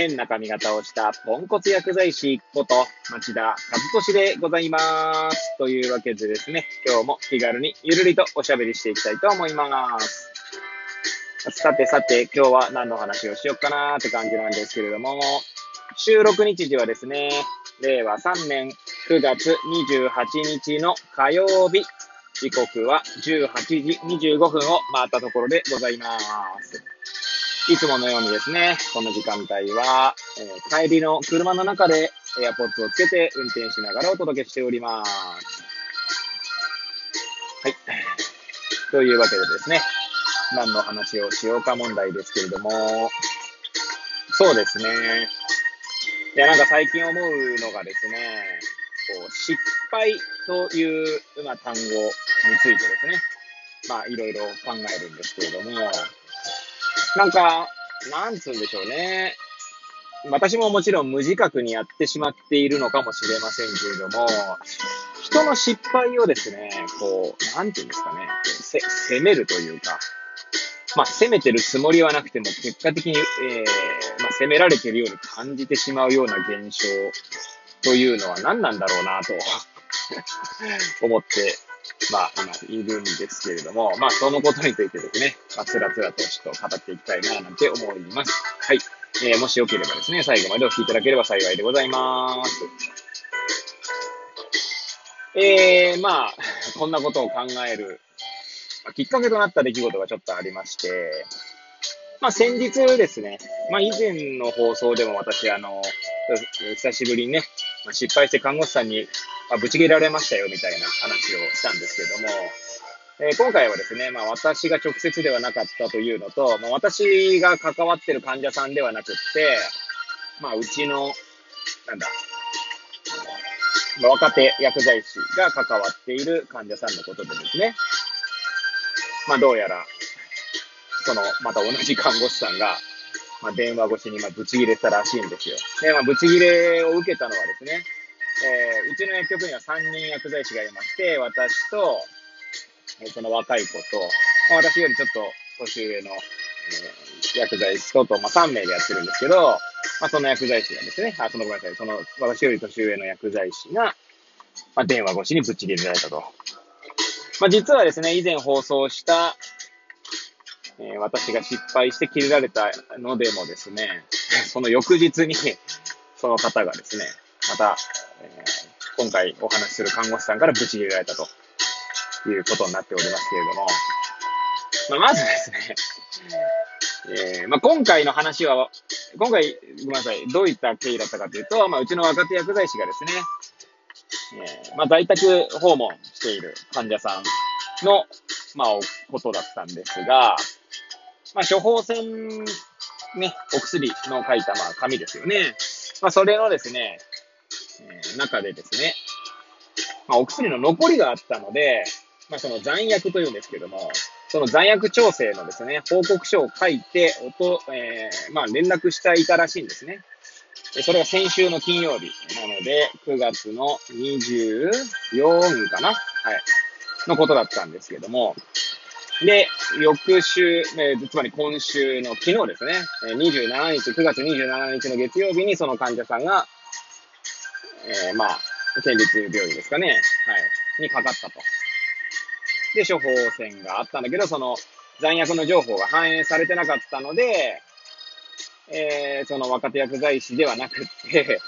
変な髪型をしたポンコツ薬剤師こと町田和俊でございます。というわけでですね、今日も気軽にゆるりとおしゃべりしていきたいと思います。さてさて、今日は何の話をしよっかなーって感じなんですけれども、収録日時はですね、令和3年9月28日の火曜日、時刻は18時25分を回ったところでございます。いつものようにですね、この時間帯は、えー、帰りの車の中でエアポッツをつけて運転しながらお届けしております。はい。というわけでですね、何の話をしようか問題ですけれども、そうですね。いや、なんか最近思うのがですね、こう、失敗という、まあ、単語についてですね、まあ、いろいろ考えるんですけれども、なんか、なんつうんでしょうね。私ももちろん無自覚にやってしまっているのかもしれませんけれども、人の失敗をですね、こう、なんていうんですかね、せ責めるというか、まあ、責めてるつもりはなくても、結果的に、えー、まあ、責められてるように感じてしまうような現象というのは何なんだろうなと思ってまあ、今いるんですけれども、まあ、そのことについてですね、まあ、つらつらとちょっと語っていきたいな、なんて思います。はい。えー、もしよければですね、最後までお聞きいただければ幸いでございます。えー、まあ、こんなことを考える、まあ、きっかけとなった出来事がちょっとありまして、まあ、先日ですね、まあ、以前の放送でも私、あの、久しぶりにね、まあ、失敗して看護師さんにまあ、ぶち切られましたよみたいな話をしたんですけども、えー、今回はですね、まあ、私が直接ではなかったというのと、まあ、私が関わってる患者さんではなくって、まあ、うちの、なんだ、若手薬剤師が関わっている患者さんのことでですね、まあ、どうやら、その、また同じ看護師さんが、まあ、電話越しに、まあ、ブチ切れたらしいんですよ。で、まあ、ブチ切れを受けたのはですね、えー、うちの薬局には3人薬剤師がいまして、私と、えー、その若い子と、まあ、私よりちょっと年上の、えー、薬剤師とと、まあ、3名でやってるんですけど、まあ、その薬剤師がですね、あ、そのごめんなさい、その私より年上の薬剤師が、まあ、電話越しにぶっちぎれられたと。まあ、実はですね、以前放送した、えー、私が失敗して切れられたのでもですね、その翌日に、その方がですね、また、えー、今回お話しする看護師さんからブチ切れられたと。いうことになっておりますけれども、まあ、まずですね、えー、まあ、今回の話は、今回、ごめんなさい、どういった経緯だったかというと、まあ、うちの若手薬剤師がですね、えー、まあ、在宅訪問している患者さんの、まあ、ことだったんですが、まあ、処方箋、ね、お薬の書いた、まあ、紙ですよね。まあ、それのですね、中でですね、まあ、お薬の残りがあったので、まあ、その残薬というんですけども、その残薬調整のですね、報告書を書いて、音、えー、まあ、連絡していたらしいんですね。それが先週の金曜日なので、9月の24日かなはい。のことだったんですけども、で、翌週、えー、つまり今週の昨日ですね、27日、9月27日の月曜日にその患者さんが、えー、まあ、県立病院ですかね。はい。にかかったと。で、処方箋があったんだけど、その残薬の情報が反映されてなかったので、えー、その若手薬剤師ではなくて、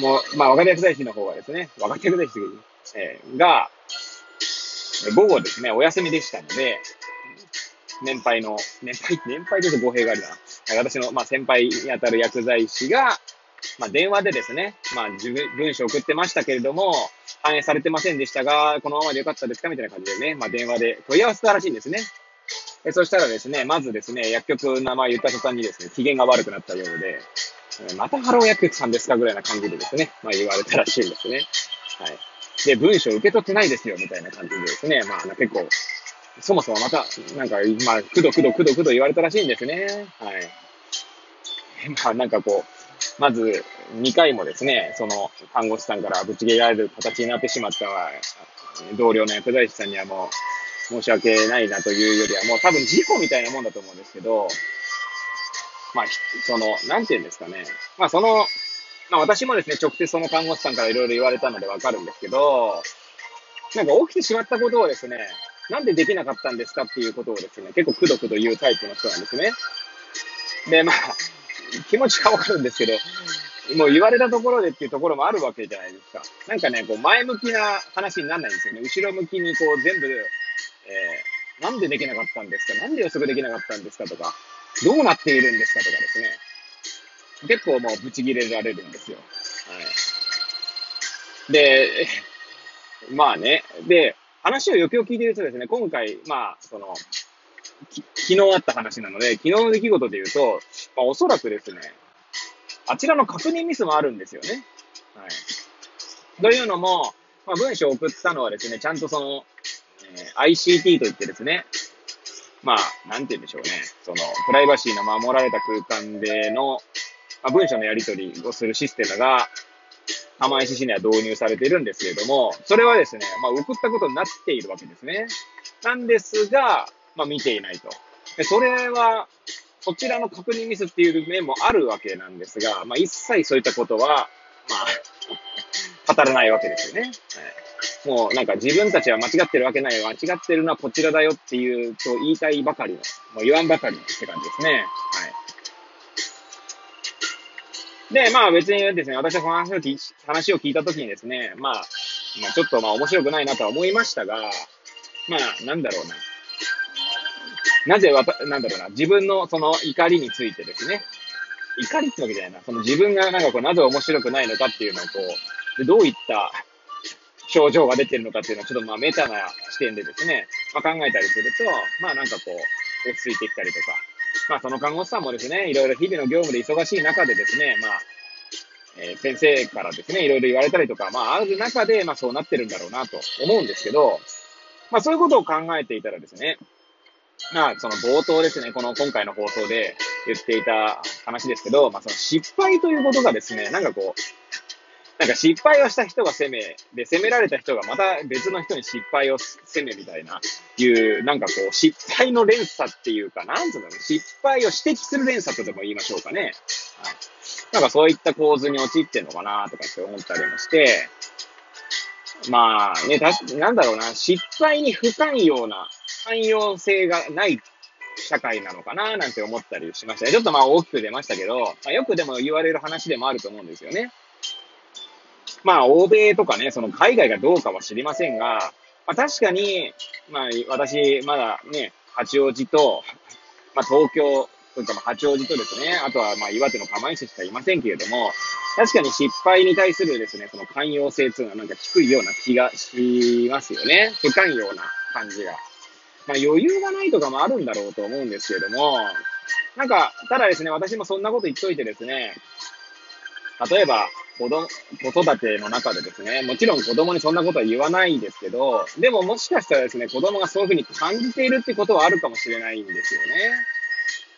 もう、まあ、若手薬剤師の方がですね、若手薬剤師、えー、が、午後ですね、お休みでしたので、年配の、年配、年配で語弊があるな。私の、まあ、先輩に当たる薬剤師が、まあ、電話でですね、まあ、文章送ってましたけれども、反映されてませんでしたが、このままでよかったですかみたいな感じでね、まあ、電話で問い合わせたらしいんですね。えそしたらですね、まずですね、薬局の名前言った途端にですね、機嫌が悪くなったようで、またハロー薬局さんですかぐらいな感じでですね、まあ、言われたらしいんですね。はい。で、文章受け取ってないですよ、みたいな感じでですね、まあ、結構、そもそもまた、なんか、まあ、くどくどくどくど言われたらしいんですね。はい。まあ、なんかこう、まず、2回もですね、その、看護師さんからぶち切られる形になってしまった同僚の薬剤師さんにはもう、申し訳ないなというよりは、もう多分事故みたいなもんだと思うんですけど、まあ、その、なんて言うんですかね。まあ、その、まあ、私もですね、直接その看護師さんからいろいろ言われたのでわかるんですけど、なんか起きてしまったことをですね、なんでできなかったんですかっていうことをですね、結構くどくど言うタイプの人なんですね。で、まあ、気持ちはわかるんですけど、もう言われたところでっていうところもあるわけじゃないですか。なんかね、こう前向きな話にならないんですよね。後ろ向きにこう全部、えー、なんでできなかったんですか？なんで予測できなかったんですかとか、どうなっているんですかとかですね。結構もうブチ切れられるんですよ。はい。で、まあね。で、話をよくよく聞いてるとですね、今回、まあ、その、昨日あった話なので、昨日の出来事で言うと、まあ、おそらくですね、あちらの確認ミスもあるんですよね。はい。というのも、まあ、文章を送ったのはですね、ちゃんとその、えー、ICT といってですね、まあ、なんて言うんでしょうね。その、プライバシーの守られた空間での、まあ、文章のやり取りをするシステムが、浜 ICC には導入されているんですけれども、それはですね、まあ、送ったことになっているわけですね。なんですが、まあ、見ていないと。でそれは、そちらの確認ミスっていう面もあるわけなんですが、まあ、一切そういったことは、まあ、語らないわけですよね。はいもうなんか自分たちは間違ってるわけない。間違ってるのはこちらだよっていうと言いたいばかりの、もう言わんばかりのって感じですね。はい。で、まあ別にですね、私は話を聞話を聞いたときにですね、まあ、まあちょっとまあ面白くないなとは思いましたが、まあなんだろうな。なぜわた、なんだろうな、自分のその怒りについてですね、怒りってわけじゃないな、その自分がなんかこう、なぜ面白くないのかっていうのをこう、でどういった症状が出てるのかっていうのをちょっとまあメタな視点でですね、まあ、考えたりすると、まあなんかこう、落ち着いてきたりとか、まあその看護師さんもですね、いろいろ日々の業務で忙しい中でですね、まあ、えー、先生からですね、いろいろ言われたりとか、まあある中で、まあそうなってるんだろうなと思うんですけど、まあそういうことを考えていたらですね、まあその冒頭ですね、この今回の放送で言っていた話ですけど、まあその失敗ということがですね、なんかこう、なんか失敗をした人が責め、で、責められた人がまた別の人に失敗を責めみたいな、いう、なんかこう、失敗の連鎖っていうか、なんつうの失敗を指摘する連鎖とでも言いましょうかね。はい。なんかそういった構図に陥ってんのかなとかって思ったりもして、まあね、た、なんだろうな、失敗に不寛容な、寛容性がない社会なのかななんて思ったりしました。ちょっとまあ大きく出ましたけど、まあ、よくでも言われる話でもあると思うんですよね。まあ、欧米とかね、その海外がどうかは知りませんが、まあ、確かに、まあ、私、まだね、八王子と、まあ、東京というか、八王子とですね、あとは、まあ、岩手の釜石しかいませんけれども、確かに失敗に対するですね、その寛容性っていうのはなんか低いような気がしますよね。不寛容な感じが。まあ、余裕がないとかもあるんだろうと思うんですけれども、なんか、ただですね、私もそんなこと言っといてですね、例えば、子供、子育ての中でですね、もちろん子供にそんなことは言わないんですけど、でももしかしたらですね、子供がそういうふうに感じているってことはあるかもしれないんですよね。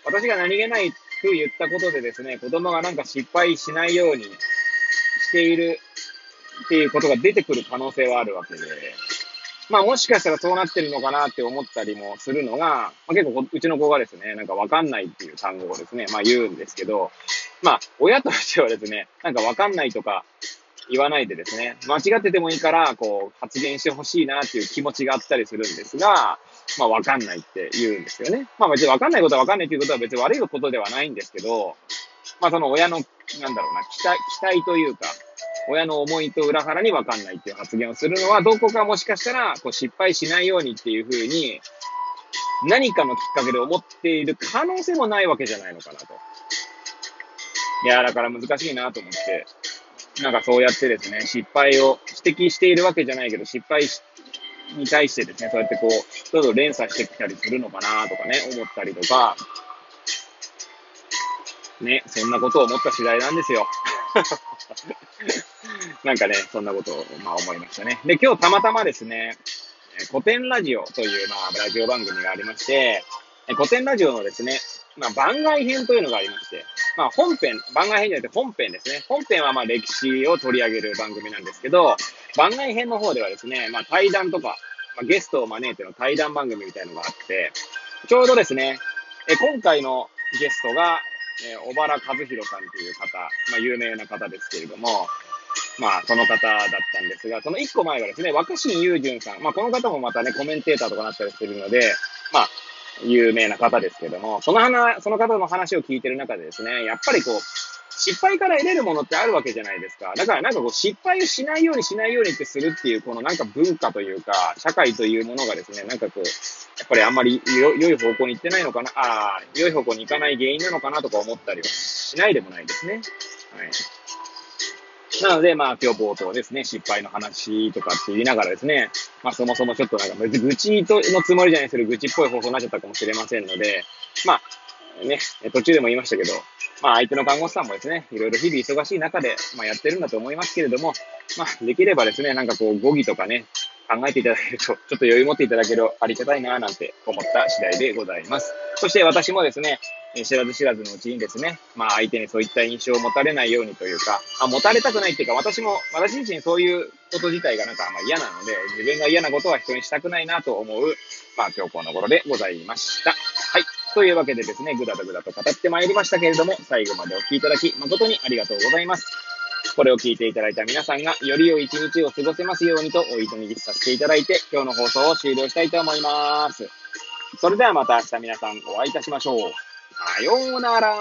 私が何気ないく言ったことでですね、子供がなんか失敗しないようにしているっていうことが出てくる可能性はあるわけで、まあもしかしたらそうなってるのかなって思ったりもするのが、まあ、結構うちの子がですね、なんかわかんないっていう単語をですね、まあ言うんですけど、まあ、親としてはですね、なんかわかんないとか言わないでですね、間違っててもいいから、こう、発言してほしいなっていう気持ちがあったりするんですが、まあ、わかんないって言うんですよね。まあ、別にわかんないことはわかんないっていうことは別に悪いことではないんですけど、まあ、その親の、なんだろうな、期待、期待というか、親の思いと裏腹にわかんないっていう発言をするのは、どこかもしかしたら、こう、失敗しないようにっていうふうに、何かのきっかけで思っている可能性もないわけじゃないのかなと。いや、だから難しいなと思って、なんかそうやってですね、失敗を指摘しているわけじゃないけど、失敗に対してですね、そうやってこう、どんどん連鎖してきたりするのかなとかね、思ったりとか、ね、そんなことを思った次第なんですよ。なんかね、そんなことを、まあ思いましたね。で、今日たまたまですね、古典ラジオという、まあ、ラジオ番組がありまして、古典ラジオのですね、まあ、番外編というのがありまして、まあ、本編、番外編じゃなくて本編ですね。本編はまあ歴史を取り上げる番組なんですけど、番外編の方ではですね、まあ、対談とか、まあ、ゲストを招いての対談番組みたいのがあって、ちょうどですね、え今回のゲストが、え小原和弘さんという方、まあ、有名な方ですけれども、まあ、その方だったんですが、その一個前がですね、若新雄純さん。まあ、この方もまたね、コメンテーターとかなったりするので、まあ、有名な方ですけども、その話、その方の話を聞いてる中でですね、やっぱりこう、失敗から得れるものってあるわけじゃないですか。だからなんかこう、失敗をしないようにしないようにってするっていう、このなんか文化というか、社会というものがですね、なんかこう、やっぱりあんまり良い方向に行ってないのかな、ああ、良い方向に行かない原因なのかなとか思ったりはしないでもないですね。はい。なので、まあ、今日冒頭ですね、失敗の話とかって言いながらですね、まあ、そもそもちょっとなんか、愚痴とのつもりじゃないですけど、愚痴っぽい放送になっちゃったかもしれませんので、まあ、ね、途中でも言いましたけど、まあ、相手の看護師さんもですね、いろいろ日々忙しい中で、まあ、やってるんだと思いますけれども、まあ、できればですね、なんかこう、語義とかね、考えていただけると、ちょっと余裕持っていただけるありがたいな、なんて思った次第でございます。そして私もですね、知らず知らずのうちにですね、まあ相手にそういった印象を持たれないようにというか、あ持たれたくないっていうか、私も、私自身そういうこと自体がなんかま嫌なので、自分が嫌なことは人にしたくないなと思う、まあ今日この頃でございました。はい。というわけでですね、ぐだぐだと語ってまいりましたけれども、最後までお聴きいただき誠にありがとうございます。これを聞いていただいた皆さんが、より良い一日を過ごせますようにとお祈りさせていただいて、今日の放送を終了したいと思います。それではまた明日皆さんお会いいたしましょう。さようなら。